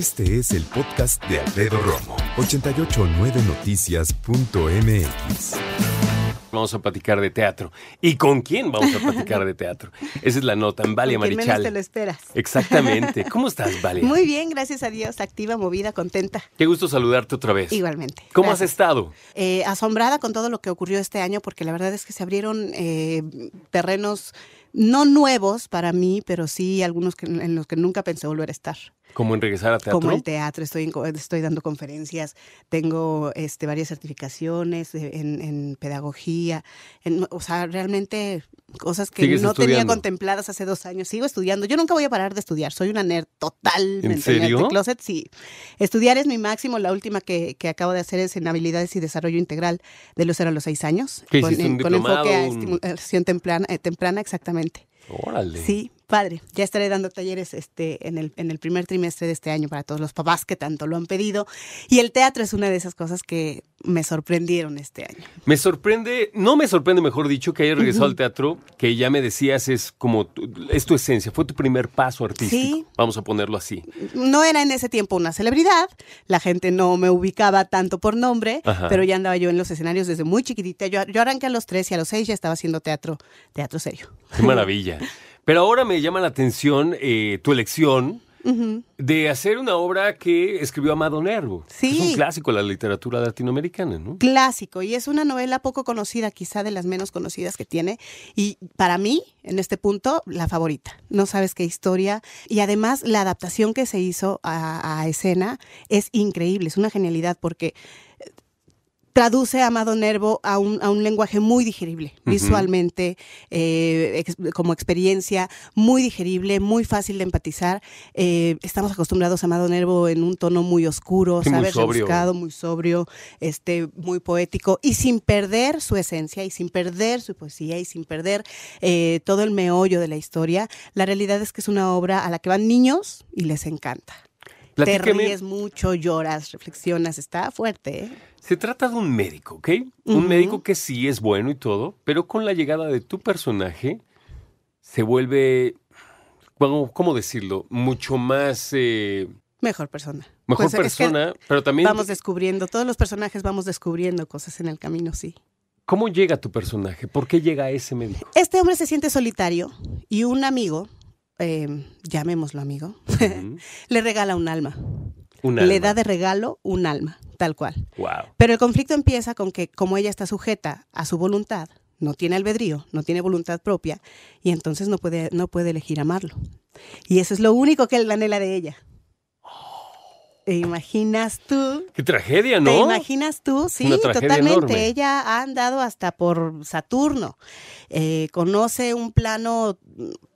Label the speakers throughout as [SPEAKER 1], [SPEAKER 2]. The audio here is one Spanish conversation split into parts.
[SPEAKER 1] Este es el podcast de Alfredo Romo. 889noticias.mx.
[SPEAKER 2] Vamos a platicar de teatro. ¿Y con quién vamos a platicar de teatro? Esa es la nota en Valia Marichal.
[SPEAKER 3] menos te lo esperas.
[SPEAKER 2] Exactamente. ¿Cómo estás, Valia?
[SPEAKER 3] Muy bien, gracias a Dios, activa, movida, contenta.
[SPEAKER 2] Qué gusto saludarte otra vez.
[SPEAKER 3] Igualmente.
[SPEAKER 2] ¿Cómo
[SPEAKER 3] Gracias.
[SPEAKER 2] has estado?
[SPEAKER 3] Eh, asombrada con todo lo que ocurrió este año, porque la verdad es que se abrieron eh, terrenos no nuevos para mí, pero sí algunos que- en los que nunca pensé volver a estar.
[SPEAKER 2] ¿Cómo en regresar a teatro?
[SPEAKER 3] Como el teatro, estoy, estoy dando conferencias, tengo este, varias certificaciones en, en pedagogía, en- o sea, realmente cosas que
[SPEAKER 2] ¿Sigues
[SPEAKER 3] no tenía contempladas hace dos años. Sigo estudiando, yo nunca voy a parar de estudiar, soy una nerd totalmente
[SPEAKER 2] ¿En serio?
[SPEAKER 3] nerd de closet, sí. Estudiar es mi máximo, la última que, que acabo de hacer es en habilidades y desarrollo integral de los 0 a los 6 años,
[SPEAKER 2] ¿Qué
[SPEAKER 3] con,
[SPEAKER 2] un
[SPEAKER 3] con enfoque a estimulación temprana, eh, temprana exactamente.
[SPEAKER 2] Órale.
[SPEAKER 3] Sí, padre. Ya estaré dando talleres este, en, el, en el primer trimestre de este año para todos los papás que tanto lo han pedido. Y el teatro es una de esas cosas que me sorprendieron este año.
[SPEAKER 2] Me sorprende, no me sorprende, mejor dicho, que hayas regresado al teatro, que ya me decías es como, tu- es tu esencia, fue tu primer paso artístico.
[SPEAKER 3] Sí.
[SPEAKER 2] Vamos a ponerlo así.
[SPEAKER 3] No era en ese tiempo una celebridad, la gente no me ubicaba tanto por nombre,
[SPEAKER 2] Ajá.
[SPEAKER 3] pero ya andaba yo en los escenarios desde muy chiquitita. Yo, yo arranqué a los tres y a los seis ya estaba haciendo teatro, teatro serio.
[SPEAKER 2] Qué maravilla. Pero ahora me llama la atención eh, tu elección de hacer una obra que escribió Amado Nervo.
[SPEAKER 3] Sí.
[SPEAKER 2] Es un clásico de la literatura latinoamericana, ¿no?
[SPEAKER 3] clásico y es una novela poco conocida, quizá de las menos conocidas que tiene y para mí, en este punto, la favorita. No sabes qué historia y además la adaptación que se hizo a, a escena es increíble, es una genialidad porque traduce a Amado Nervo a un, a un lenguaje muy digerible, visualmente, eh, ex- como experiencia, muy digerible, muy fácil de empatizar. Eh, estamos acostumbrados a Amado Nervo en un tono muy oscuro,
[SPEAKER 2] Sí, muy
[SPEAKER 3] ¿sabes?
[SPEAKER 2] sobrio.
[SPEAKER 3] Rebuscado, muy sobrio, este, muy poético, y sin perder su esencia, y sin perder su poesía, y sin perder eh, todo el meollo de la historia. La realidad es que es una obra a la que van niños y les encanta. Te
[SPEAKER 2] Platícame.
[SPEAKER 3] ríes mucho, lloras, reflexionas, está fuerte. ¿eh?
[SPEAKER 2] Se trata de un médico, ¿ok? Un médico que sí es bueno y todo, pero con la llegada de tu personaje se vuelve, ¿cómo, cómo decirlo? Mucho más... eh,
[SPEAKER 3] Mejor persona.
[SPEAKER 2] mejor
[SPEAKER 3] Pues es que
[SPEAKER 2] persona, pero también...
[SPEAKER 3] Vamos descubriendo, todos los personajes vamos descubriendo cosas en el camino, sí.
[SPEAKER 2] ¿Cómo llega tu personaje? ¿Por qué llega ese médico?
[SPEAKER 3] Este hombre se siente solitario y un amigo, eh, llamémoslo amigo, le regala un alma.
[SPEAKER 2] Un
[SPEAKER 3] Le da de regalo un alma, tal cual.
[SPEAKER 2] Wow.
[SPEAKER 3] Pero el conflicto empieza con que como ella está sujeta a su voluntad, no tiene albedrío, no tiene voluntad propia, y entonces no puede, no puede elegir amarlo. Y eso es lo único que él anhela de ella. ¿Te imaginas tú?
[SPEAKER 2] Qué tragedia,
[SPEAKER 3] ¿Te
[SPEAKER 2] ¿no?
[SPEAKER 3] imaginas tú? Sí, totalmente.
[SPEAKER 2] enorme.
[SPEAKER 3] Ella ha andado hasta por Saturno. Eh, conoce un plano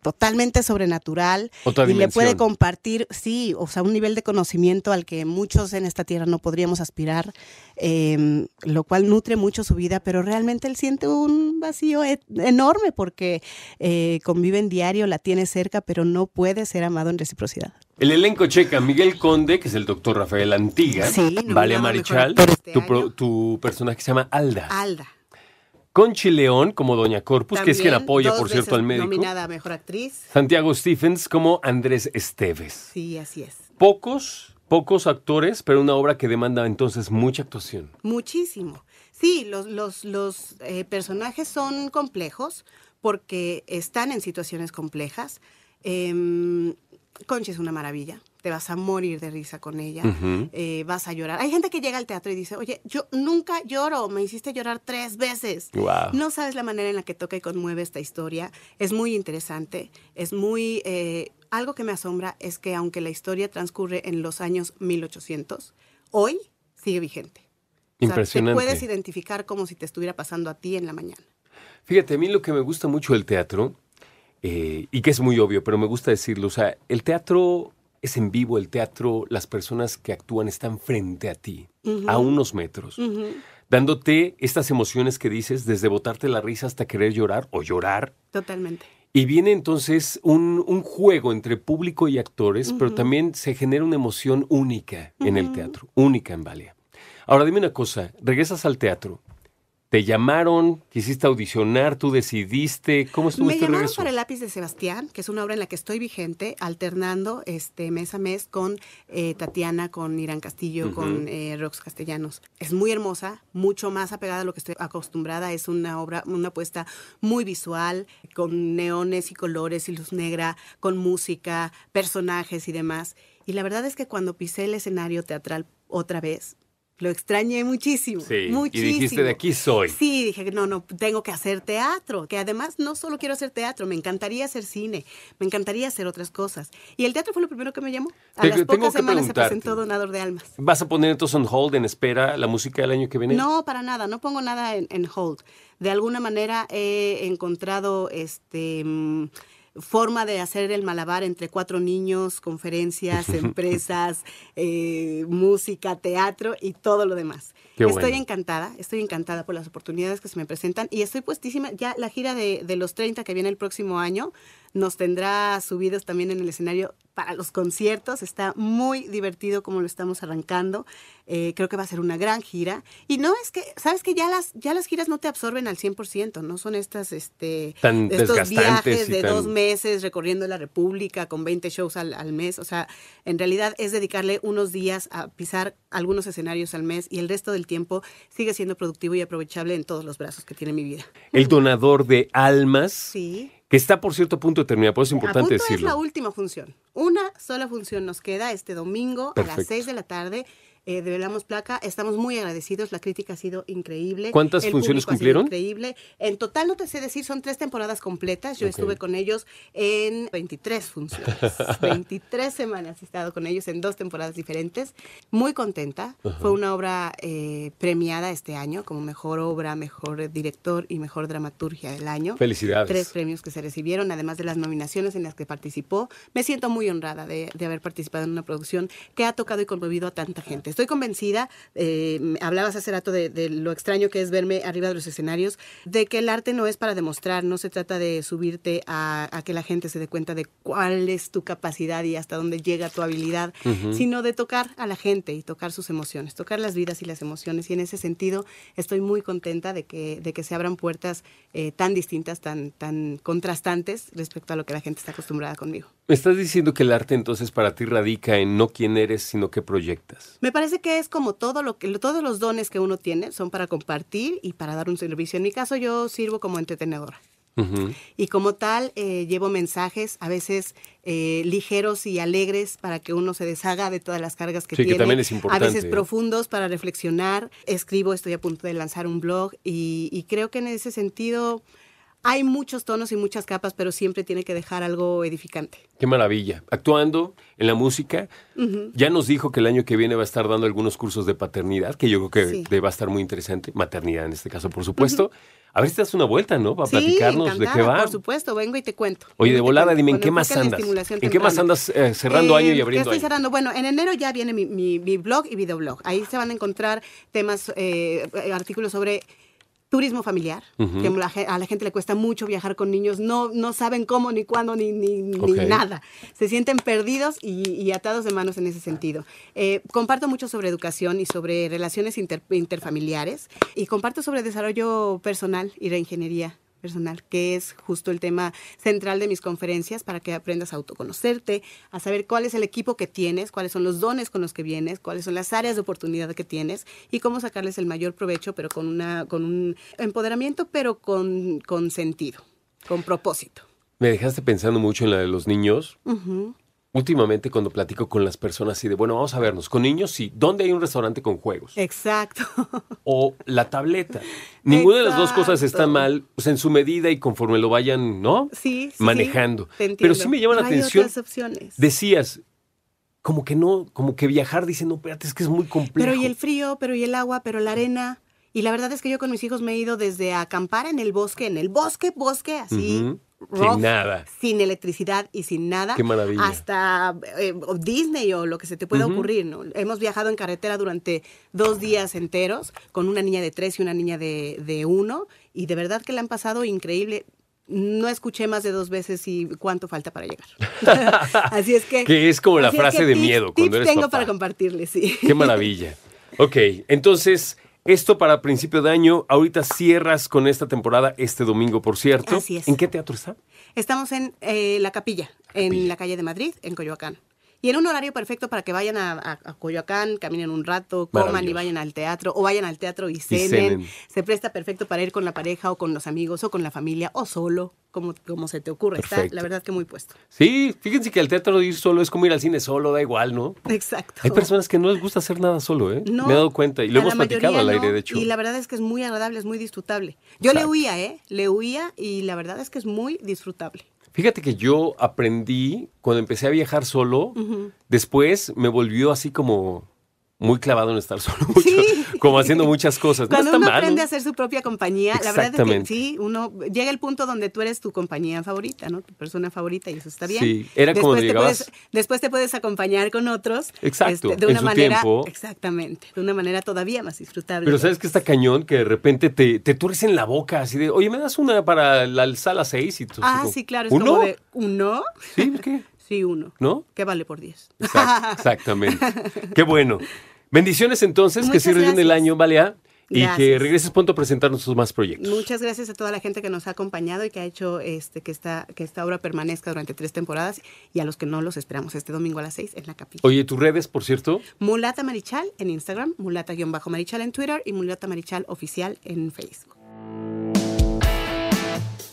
[SPEAKER 3] totalmente sobrenatural
[SPEAKER 2] Otra
[SPEAKER 3] y le puede compartir, sí, o sea, un nivel de conocimiento al que muchos en esta tierra no podríamos aspirar, eh, lo cual nutre mucho su vida, pero realmente él siente un vacío e- enorme porque eh, convive en diario, la tiene cerca, pero no puede ser amado en reciprocidad.
[SPEAKER 2] El elenco checa Miguel Conde, que es el doctor Rafael Antiga.
[SPEAKER 3] Sí,
[SPEAKER 2] Valia
[SPEAKER 3] a
[SPEAKER 2] Marichal.
[SPEAKER 3] este
[SPEAKER 2] Tu, pro- tu personaje se llama Alda.
[SPEAKER 3] Alda.
[SPEAKER 2] Conchi León como Doña Corpus, que es quien apoya, por cierto, al médico.
[SPEAKER 3] Nominada a mejor actriz.
[SPEAKER 2] Santiago Stephens como Andrés Esteves.
[SPEAKER 3] Sí, así es.
[SPEAKER 2] Pocos, pocos actores, pero una obra que demanda entonces mucha actuación.
[SPEAKER 3] Muchísimo. Sí, los, los, los eh, personajes son complejos porque están en situaciones complejas. Em, Conchi es una maravilla. Te vas a morir de risa con ella. Eh, vas a llorar. Hay gente que llega al teatro y dice, oye, yo nunca lloro, me hiciste llorar tres veces.
[SPEAKER 2] Wow.
[SPEAKER 3] No sabes la manera en la que toca y conmueve esta historia. Es muy interesante. Es muy... eh, algo que me asombra es que aunque la historia transcurre en los años 1800, hoy sigue vigente. O sea,
[SPEAKER 2] Impresionante.
[SPEAKER 3] te puedes identificar como si te estuviera pasando a ti en la mañana.
[SPEAKER 2] Fíjate, a mí lo que me gusta mucho del teatro eh, y que es muy obvio, pero me gusta decirlo. O sea, el teatro es en vivo, el teatro, las personas que actúan están frente a ti, a unos metros, dándote estas emociones que dices, desde botarte la risa hasta querer llorar o llorar.
[SPEAKER 3] Totalmente.
[SPEAKER 2] Y viene entonces un, un juego entre público y actores, pero también se genera una emoción única en el teatro, única en Valia. Ahora dime una cosa, regresas al teatro, te llamaron, quisiste audicionar, tú decidiste, ¿cómo estuvo
[SPEAKER 3] Me
[SPEAKER 2] este
[SPEAKER 3] llamaron
[SPEAKER 2] regreso?
[SPEAKER 3] para el lápiz de Sebastián, que es una obra en la que estoy vigente, alternando este mes a mes con eh, Tatiana, con Irán Castillo, con eh, Rox Castellanos. Es muy hermosa, mucho más apegada a lo que estoy acostumbrada. Es una obra, una apuesta muy visual, con neones y colores y luz negra, con música, personajes y demás. Y la verdad es que cuando pisé el escenario teatral otra vez, lo extrañé muchísimo.
[SPEAKER 2] Sí, y
[SPEAKER 3] muchísimo.
[SPEAKER 2] dijiste, "De aquí soy".
[SPEAKER 3] Sí, dije, no, no, tengo que hacer teatro, que además no solo quiero hacer teatro, me encantaría hacer cine, me encantaría hacer otras cosas. Y el teatro fue lo primero que me llamó. A
[SPEAKER 2] Te-
[SPEAKER 3] las
[SPEAKER 2] tengo
[SPEAKER 3] pocas semanas se presentó Donador de Almas.
[SPEAKER 2] ¿Vas a poner entonces on hold, en espera, la música del año que viene?
[SPEAKER 3] No, para nada, no pongo nada en, en hold. De alguna manera he encontrado este mm, forma de hacer el malabar entre cuatro niños, conferencias, empresas, eh, música, teatro y todo lo demás.
[SPEAKER 2] Qué
[SPEAKER 3] estoy
[SPEAKER 2] bueno.
[SPEAKER 3] encantada, estoy encantada por las oportunidades que se me presentan y estoy puestísima. Ya la gira de, de los 30 que viene el próximo año nos tendrá subidos también en el escenario para los conciertos. Está muy divertido como lo estamos arrancando. Eh, creo que va a ser una gran gira. Y no es que, sabes que ya las, ya las giras no te absorben al 100%, no son estas, este,
[SPEAKER 2] Tan
[SPEAKER 3] estos viajes de
[SPEAKER 2] tan-
[SPEAKER 3] dos meses recorriendo la República con 20 shows al, al mes. O sea, en realidad es dedicarle unos días a pisar algunos escenarios al mes y el resto del tiempo sigue siendo productivo y aprovechable en todos los brazos que tiene mi vida.
[SPEAKER 2] El donador de almas,
[SPEAKER 3] Sí.
[SPEAKER 2] que está por cierto a punto de terminar, por eso es
[SPEAKER 3] A
[SPEAKER 2] importante
[SPEAKER 3] punto es la última función. Una sola función nos queda este domingo a las 6 de la tarde. Eh, develamos placa, estamos muy agradecidos, la crítica ha sido increíble.
[SPEAKER 2] ¿Cuántas
[SPEAKER 3] el
[SPEAKER 2] funciones cumplieron?
[SPEAKER 3] Increíble. En total no te sé decir, son tres temporadas completas. Yo estuve con ellos en 23 funciones. 23 semanas he estado con ellos en dos temporadas diferentes. Muy contenta. Fue una obra eh, premiada este año como mejor obra, mejor director y mejor dramaturgia del año
[SPEAKER 2] Felicidades.
[SPEAKER 3] tres premios que se recibieron, además de las nominaciones en las que participó. Me siento muy honrada de, de haber participado en una producción que ha tocado y conmovido a tanta gente. Estoy convencida, eh, hablabas hace rato de, de lo extraño que es verme arriba de los escenarios, de que el arte no es para demostrar, no se trata de subirte a, a que la gente se dé cuenta de cuál es tu capacidad y hasta dónde llega tu habilidad, sino de tocar a la gente y tocar sus emociones, tocar las vidas y las emociones. Y en ese sentido estoy muy contenta de que, de que se abran puertas eh, tan distintas, tan, tan contrastantes respecto a lo que la gente está acostumbrada conmigo.
[SPEAKER 2] Me estás diciendo que el arte entonces para ti radica en no quién eres, sino qué proyectas.
[SPEAKER 3] Me parece que es como todo lo que todos los dones que uno tiene son para compartir y para dar un servicio. En mi caso yo sirvo como entretenedora. Y como tal, eh, llevo mensajes a veces eh, ligeros y alegres para que uno se deshaga de todas las cargas que
[SPEAKER 2] Sí, que
[SPEAKER 3] tiene.
[SPEAKER 2] también es
[SPEAKER 3] A
[SPEAKER 2] importante,
[SPEAKER 3] veces
[SPEAKER 2] ¿eh?
[SPEAKER 3] profundos para reflexionar. Escribo, estoy a punto de lanzar un blog y, y creo que en ese sentido hay muchos tonos y muchas capas, pero siempre tiene que dejar algo edificante.
[SPEAKER 2] Qué maravilla. Actuando en la música, ya nos dijo que el año que viene va a estar dando algunos cursos de paternidad, que yo creo que
[SPEAKER 3] Sí.
[SPEAKER 2] va a estar muy interesante. Maternidad en este caso, por supuesto. A ver si te das una vuelta, ¿no? Para
[SPEAKER 3] sí,
[SPEAKER 2] platicarnos de qué va.
[SPEAKER 3] por supuesto, vengo y te cuento.
[SPEAKER 2] Oye, de volada,
[SPEAKER 3] cuento,
[SPEAKER 2] dime, ¿en qué más andas? ¿En qué más andas eh, cerrando año y
[SPEAKER 3] ¿qué
[SPEAKER 2] abriendo
[SPEAKER 3] estoy
[SPEAKER 2] año?
[SPEAKER 3] cerrando? Bueno, en enero ya viene mi, mi- mi blog y videoblog. Ahí se van a encontrar temas, eh, artículos sobre turismo familiar, que a la gente le cuesta mucho viajar con niños, no, no saben cómo, ni cuándo, ni, ni, nada. Se sienten perdidos y, y atados de manos en ese sentido. Eh, comparto mucho sobre educación y sobre relaciones inter- interfamiliares y comparto sobre desarrollo personal y reingeniería personal, que es justo el tema central de mis conferencias para que aprendas a autoconocerte, a saber cuál es el equipo que tienes, cuáles son los dones con los que vienes, cuáles son las áreas de oportunidad que tienes y cómo sacarles el mayor provecho, pero con, una, con un empoderamiento, pero con, con sentido, con propósito.
[SPEAKER 2] Me dejaste pensando mucho en la de los niños. Últimamente cuando platico con las personas así de, bueno, vamos a vernos, con niños sí, ¿dónde hay un restaurante con juegos?
[SPEAKER 3] Exacto.
[SPEAKER 2] O la tableta. Ninguna de las dos cosas está mal, pues en su medida y conforme lo vayan, ¿no?
[SPEAKER 3] Sí, sí,
[SPEAKER 2] Manejando.
[SPEAKER 3] sí,
[SPEAKER 2] Pero sí me llama la atención.
[SPEAKER 3] otras opciones.
[SPEAKER 2] Decías, como que no, como que viajar, dice, no, espérate, es que es muy complejo.
[SPEAKER 3] Pero y el frío, pero y el agua, pero la arena. Y la verdad es que yo con mis hijos me he ido desde acampar en el bosque, en el bosque, bosque, así. Rough,
[SPEAKER 2] Sin nada.
[SPEAKER 3] sin electricidad y sin nada.
[SPEAKER 2] Qué maravilla.
[SPEAKER 3] Hasta eh, Disney o lo que se te pueda ocurrir, ¿no? Hemos viajado en carretera durante dos días enteros con una niña de tres y una niña de, de uno y de verdad que la han pasado increíble. No escuché más de dos veces y cuánto falta para llegar. así es que...
[SPEAKER 2] Que es como la
[SPEAKER 3] es
[SPEAKER 2] frase
[SPEAKER 3] que
[SPEAKER 2] de
[SPEAKER 3] tips-
[SPEAKER 2] miedo cuando
[SPEAKER 3] tips
[SPEAKER 2] eres
[SPEAKER 3] tengo
[SPEAKER 2] papá.
[SPEAKER 3] para compartirles, sí.
[SPEAKER 2] Qué maravilla. Ok, entonces, esto para principio de año. Ahorita cierras con esta temporada este domingo, por cierto.
[SPEAKER 3] Así es.
[SPEAKER 2] ¿En qué teatro está?
[SPEAKER 3] Estamos en eh, La Capilla, en la calle de Madrid, en Coyoacán. Y en un horario perfecto para que vayan a, a- a Coyoacán, caminen un rato, coman y vayan al teatro, o vayan al teatro y cenen.
[SPEAKER 2] cenen.
[SPEAKER 3] Se presta perfecto para ir con la pareja o con los amigos o con la familia o solo, como, como se te ocurra. Está, la verdad que muy puesto.
[SPEAKER 2] Sí, fíjense que al teatro ir solo es como ir al cine solo, da igual, ¿no?
[SPEAKER 3] Exacto.
[SPEAKER 2] Hay personas que no les gusta hacer nada solo, ¿eh?
[SPEAKER 3] No,
[SPEAKER 2] Me he dado cuenta y lo hemos
[SPEAKER 3] la
[SPEAKER 2] platicado al aire,
[SPEAKER 3] no,
[SPEAKER 2] de hecho.
[SPEAKER 3] Y la verdad es que es muy agradable, es muy disfrutable. Yo le huía, ¿eh? Le huía y la verdad es que es muy disfrutable.
[SPEAKER 2] Fíjate que yo aprendí cuando empecé a viajar solo, después me volvió así como muy clavado en estar solo, mucho,
[SPEAKER 3] Sí.
[SPEAKER 2] como haciendo muchas cosas. No
[SPEAKER 3] Cuando
[SPEAKER 2] está
[SPEAKER 3] uno
[SPEAKER 2] mal,
[SPEAKER 3] aprende
[SPEAKER 2] ¿no?
[SPEAKER 3] a hacer su propia compañía, la verdad es que sí, uno llega el punto donde tú eres tu compañía favorita, ¿no? Tu persona favorita y eso está bien.
[SPEAKER 2] Sí, era como
[SPEAKER 3] después
[SPEAKER 2] de
[SPEAKER 3] te
[SPEAKER 2] llegabas-
[SPEAKER 3] puedes, después te puedes acompañar con otros. este,
[SPEAKER 2] Exacto,
[SPEAKER 3] de
[SPEAKER 2] en
[SPEAKER 3] una
[SPEAKER 2] su
[SPEAKER 3] manera,
[SPEAKER 2] tiempo.
[SPEAKER 3] exactamente, de una manera todavía más disfrutable.
[SPEAKER 2] Pero sabes que está cañón que de repente te, te tuercen la boca así de, oye, ¿me das una para la sala 6? Y tú,
[SPEAKER 3] Ah, sí, claro, es
[SPEAKER 2] ¿Uno?
[SPEAKER 3] como de uno.
[SPEAKER 2] ¿Sí? ¿por ¿Qué?
[SPEAKER 3] Sí, uno.
[SPEAKER 2] ¿No?
[SPEAKER 3] Que vale por diez.
[SPEAKER 2] Exact- exactamente. Qué bueno. Bendiciones entonces, que cierres bien el año, Balea, y que regreses pronto a presentarnos tus más proyectos.
[SPEAKER 3] Muchas gracias a toda la gente que nos ha acompañado y que ha hecho este que esta que esta obra permanezca durante tres temporadas y a los que no los esperamos este domingo a las seis en la capilla.
[SPEAKER 2] Oye, tus redes, por cierto.
[SPEAKER 3] Mulata Marichal en Instagram, Mulata-Marichal en Twitter y Mulata Marichal Oficial en Facebook.